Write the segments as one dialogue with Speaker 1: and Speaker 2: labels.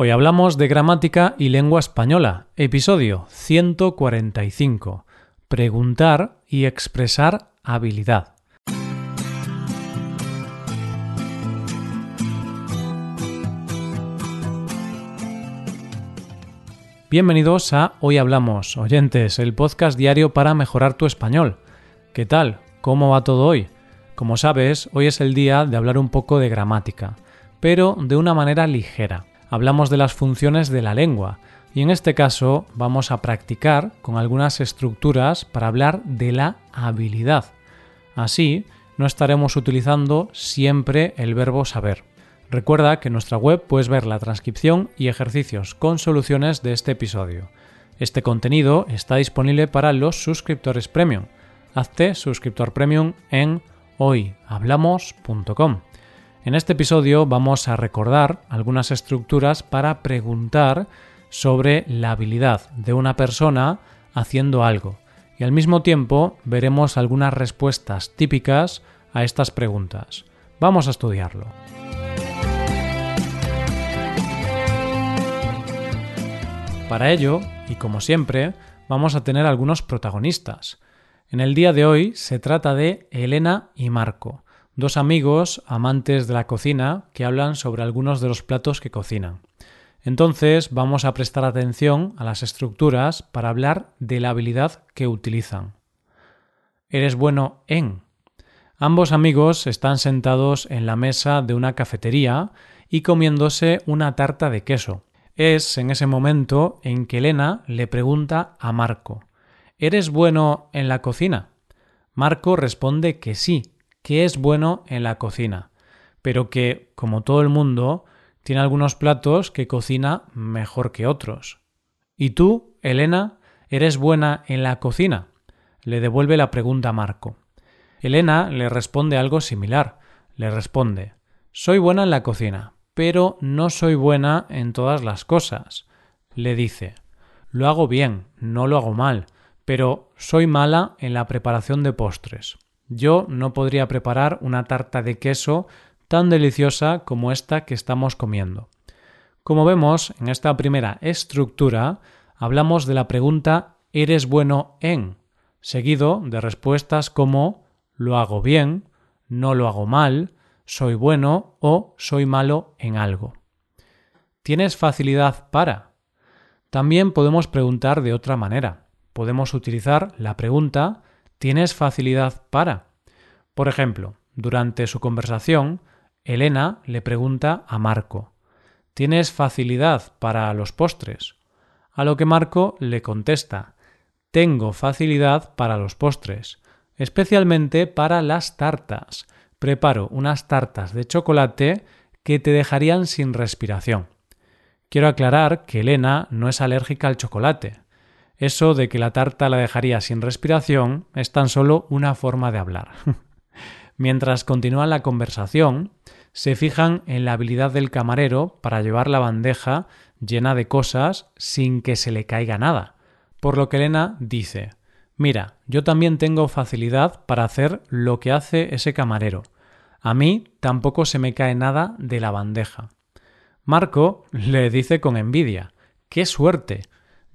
Speaker 1: Hoy hablamos de gramática y lengua española, episodio 145. Preguntar y expresar habilidad. Bienvenidos a Hoy Hablamos, oyentes, el podcast diario para mejorar tu español. ¿Qué tal? ¿Cómo va todo hoy? Como sabes, hoy es el día de hablar un poco de gramática, pero de una manera ligera hablamos de las funciones de la lengua y en este caso vamos a practicar con algunas estructuras para hablar de la habilidad. Así, no estaremos utilizando siempre el verbo saber. Recuerda que en nuestra web puedes ver la transcripción y ejercicios con soluciones de este episodio. Este contenido está disponible para los suscriptores premium. Hazte suscriptor premium en hoyhablamos.com. En este episodio vamos a recordar algunas estructuras para preguntar sobre la habilidad de una persona haciendo algo y al mismo tiempo veremos algunas respuestas típicas a estas preguntas. Vamos a estudiarlo. Para ello, y como siempre, vamos a tener algunos protagonistas. En el día de hoy se trata de Elena y Marco, Dos amigos, amantes de la cocina, que hablan sobre algunos de los platos que cocinan. Entonces vamos a prestar atención a las estructuras para hablar de la habilidad que utilizan. ¿Eres bueno en? Ambos amigos están sentados en la mesa de una cafetería y comiéndose una tarta de queso. Es en ese momento en que Elena le pregunta a Marco ¿Eres bueno en la cocina? Marco responde que sí, que es bueno en la cocina, pero que, como todo el mundo, tiene algunos platos que cocina mejor que otros. ¿Y tú, Elena, eres buena en la cocina? le devuelve la pregunta a Marco. Elena le responde algo similar. Le responde Soy buena en la cocina, pero no soy buena en todas las cosas. Le dice Lo hago bien, no lo hago mal, pero soy mala en la preparación de postres. Yo no podría preparar una tarta de queso tan deliciosa como esta que estamos comiendo. Como vemos, en esta primera estructura hablamos de la pregunta ¿eres bueno en? seguido de respuestas como lo hago bien, no lo hago mal, soy bueno o soy malo en algo. ¿Tienes facilidad para? También podemos preguntar de otra manera. Podemos utilizar la pregunta ¿Tienes facilidad para? Por ejemplo, durante su conversación, Elena le pregunta a Marco ¿Tienes facilidad para los postres? A lo que Marco le contesta Tengo facilidad para los postres, especialmente para las tartas. Preparo unas tartas de chocolate que te dejarían sin respiración. Quiero aclarar que Elena no es alérgica al chocolate. Eso de que la tarta la dejaría sin respiración es tan solo una forma de hablar. Mientras continúan la conversación, se fijan en la habilidad del camarero para llevar la bandeja llena de cosas sin que se le caiga nada. Por lo que Elena dice Mira, yo también tengo facilidad para hacer lo que hace ese camarero. A mí tampoco se me cae nada de la bandeja. Marco le dice con envidia ¡Qué suerte!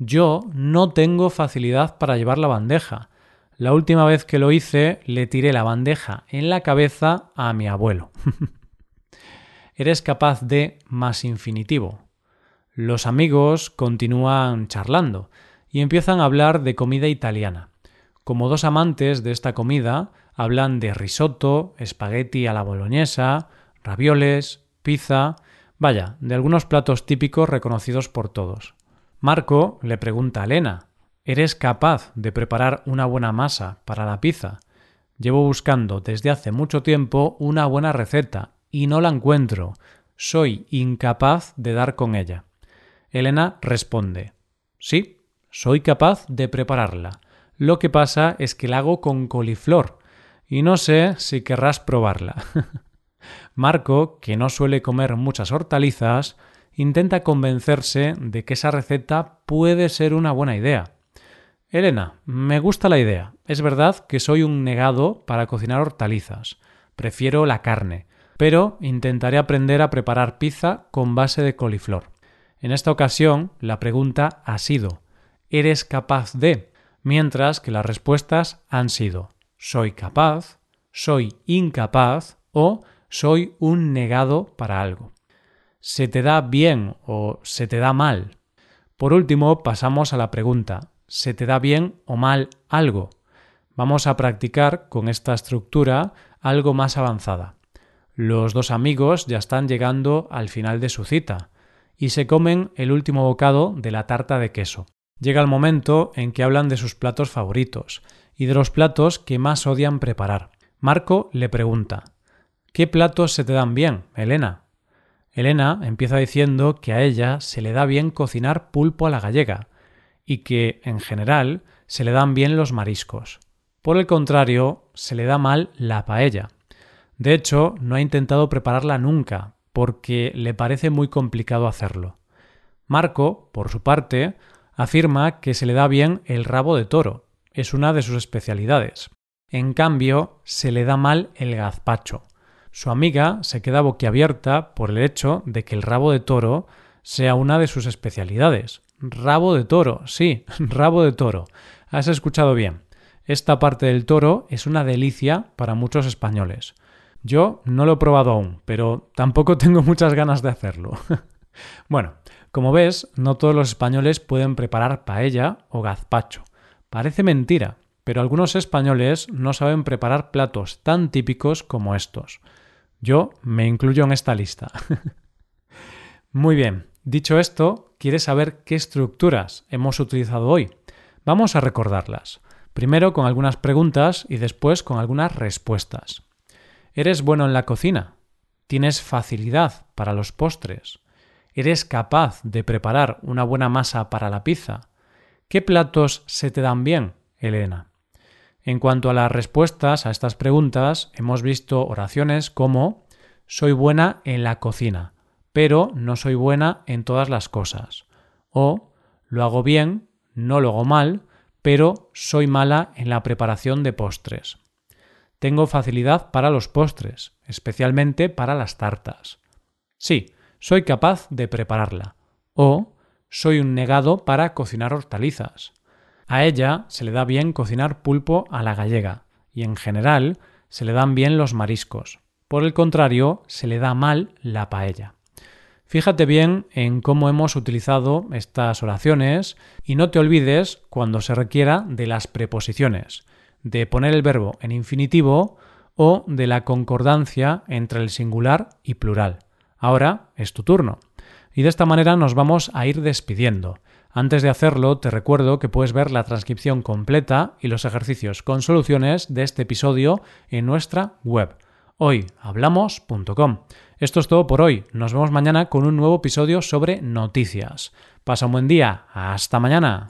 Speaker 1: Yo no tengo facilidad para llevar la bandeja. La última vez que lo hice le tiré la bandeja en la cabeza a mi abuelo. Eres capaz de más infinitivo. Los amigos continúan charlando y empiezan a hablar de comida italiana. Como dos amantes de esta comida, hablan de risotto, espagueti a la boloñesa, ravioles, pizza, vaya, de algunos platos típicos reconocidos por todos. Marco le pregunta a Elena ¿Eres capaz de preparar una buena masa para la pizza? Llevo buscando desde hace mucho tiempo una buena receta y no la encuentro. Soy incapaz de dar con ella. Elena responde Sí, soy capaz de prepararla. Lo que pasa es que la hago con coliflor y no sé si querrás probarla. Marco, que no suele comer muchas hortalizas, intenta convencerse de que esa receta puede ser una buena idea. Elena, me gusta la idea. Es verdad que soy un negado para cocinar hortalizas. Prefiero la carne, pero intentaré aprender a preparar pizza con base de coliflor. En esta ocasión, la pregunta ha sido ¿Eres capaz de? Mientras que las respuestas han sido soy capaz, soy incapaz o soy un negado para algo. ¿Se te da bien o se te da mal? Por último, pasamos a la pregunta ¿se te da bien o mal algo? Vamos a practicar con esta estructura algo más avanzada. Los dos amigos ya están llegando al final de su cita y se comen el último bocado de la tarta de queso. Llega el momento en que hablan de sus platos favoritos y de los platos que más odian preparar. Marco le pregunta ¿Qué platos se te dan bien, Elena? Elena empieza diciendo que a ella se le da bien cocinar pulpo a la gallega y que, en general, se le dan bien los mariscos. Por el contrario, se le da mal la paella. De hecho, no ha intentado prepararla nunca, porque le parece muy complicado hacerlo. Marco, por su parte, afirma que se le da bien el rabo de toro, es una de sus especialidades. En cambio, se le da mal el gazpacho. Su amiga se queda boquiabierta por el hecho de que el rabo de toro sea una de sus especialidades. Rabo de toro, sí, rabo de toro. Has escuchado bien. Esta parte del toro es una delicia para muchos españoles. Yo no lo he probado aún, pero tampoco tengo muchas ganas de hacerlo. bueno, como ves, no todos los españoles pueden preparar paella o gazpacho. Parece mentira, pero algunos españoles no saben preparar platos tan típicos como estos. Yo me incluyo en esta lista. Muy bien, dicho esto, ¿quieres saber qué estructuras hemos utilizado hoy? Vamos a recordarlas. Primero con algunas preguntas y después con algunas respuestas. ¿Eres bueno en la cocina? ¿Tienes facilidad para los postres? ¿Eres capaz de preparar una buena masa para la pizza? ¿Qué platos se te dan bien, Elena? En cuanto a las respuestas a estas preguntas, hemos visto oraciones como soy buena en la cocina, pero no soy buena en todas las cosas. O lo hago bien, no lo hago mal, pero soy mala en la preparación de postres. Tengo facilidad para los postres, especialmente para las tartas. Sí, soy capaz de prepararla. O soy un negado para cocinar hortalizas. A ella se le da bien cocinar pulpo a la gallega y en general se le dan bien los mariscos. Por el contrario, se le da mal la paella. Fíjate bien en cómo hemos utilizado estas oraciones y no te olvides cuando se requiera de las preposiciones, de poner el verbo en infinitivo o de la concordancia entre el singular y plural. Ahora es tu turno. Y de esta manera nos vamos a ir despidiendo. Antes de hacerlo, te recuerdo que puedes ver la transcripción completa y los ejercicios con soluciones de este episodio en nuestra web hoyhablamos.com. Esto es todo por hoy. Nos vemos mañana con un nuevo episodio sobre noticias. Pasa un buen día. Hasta mañana.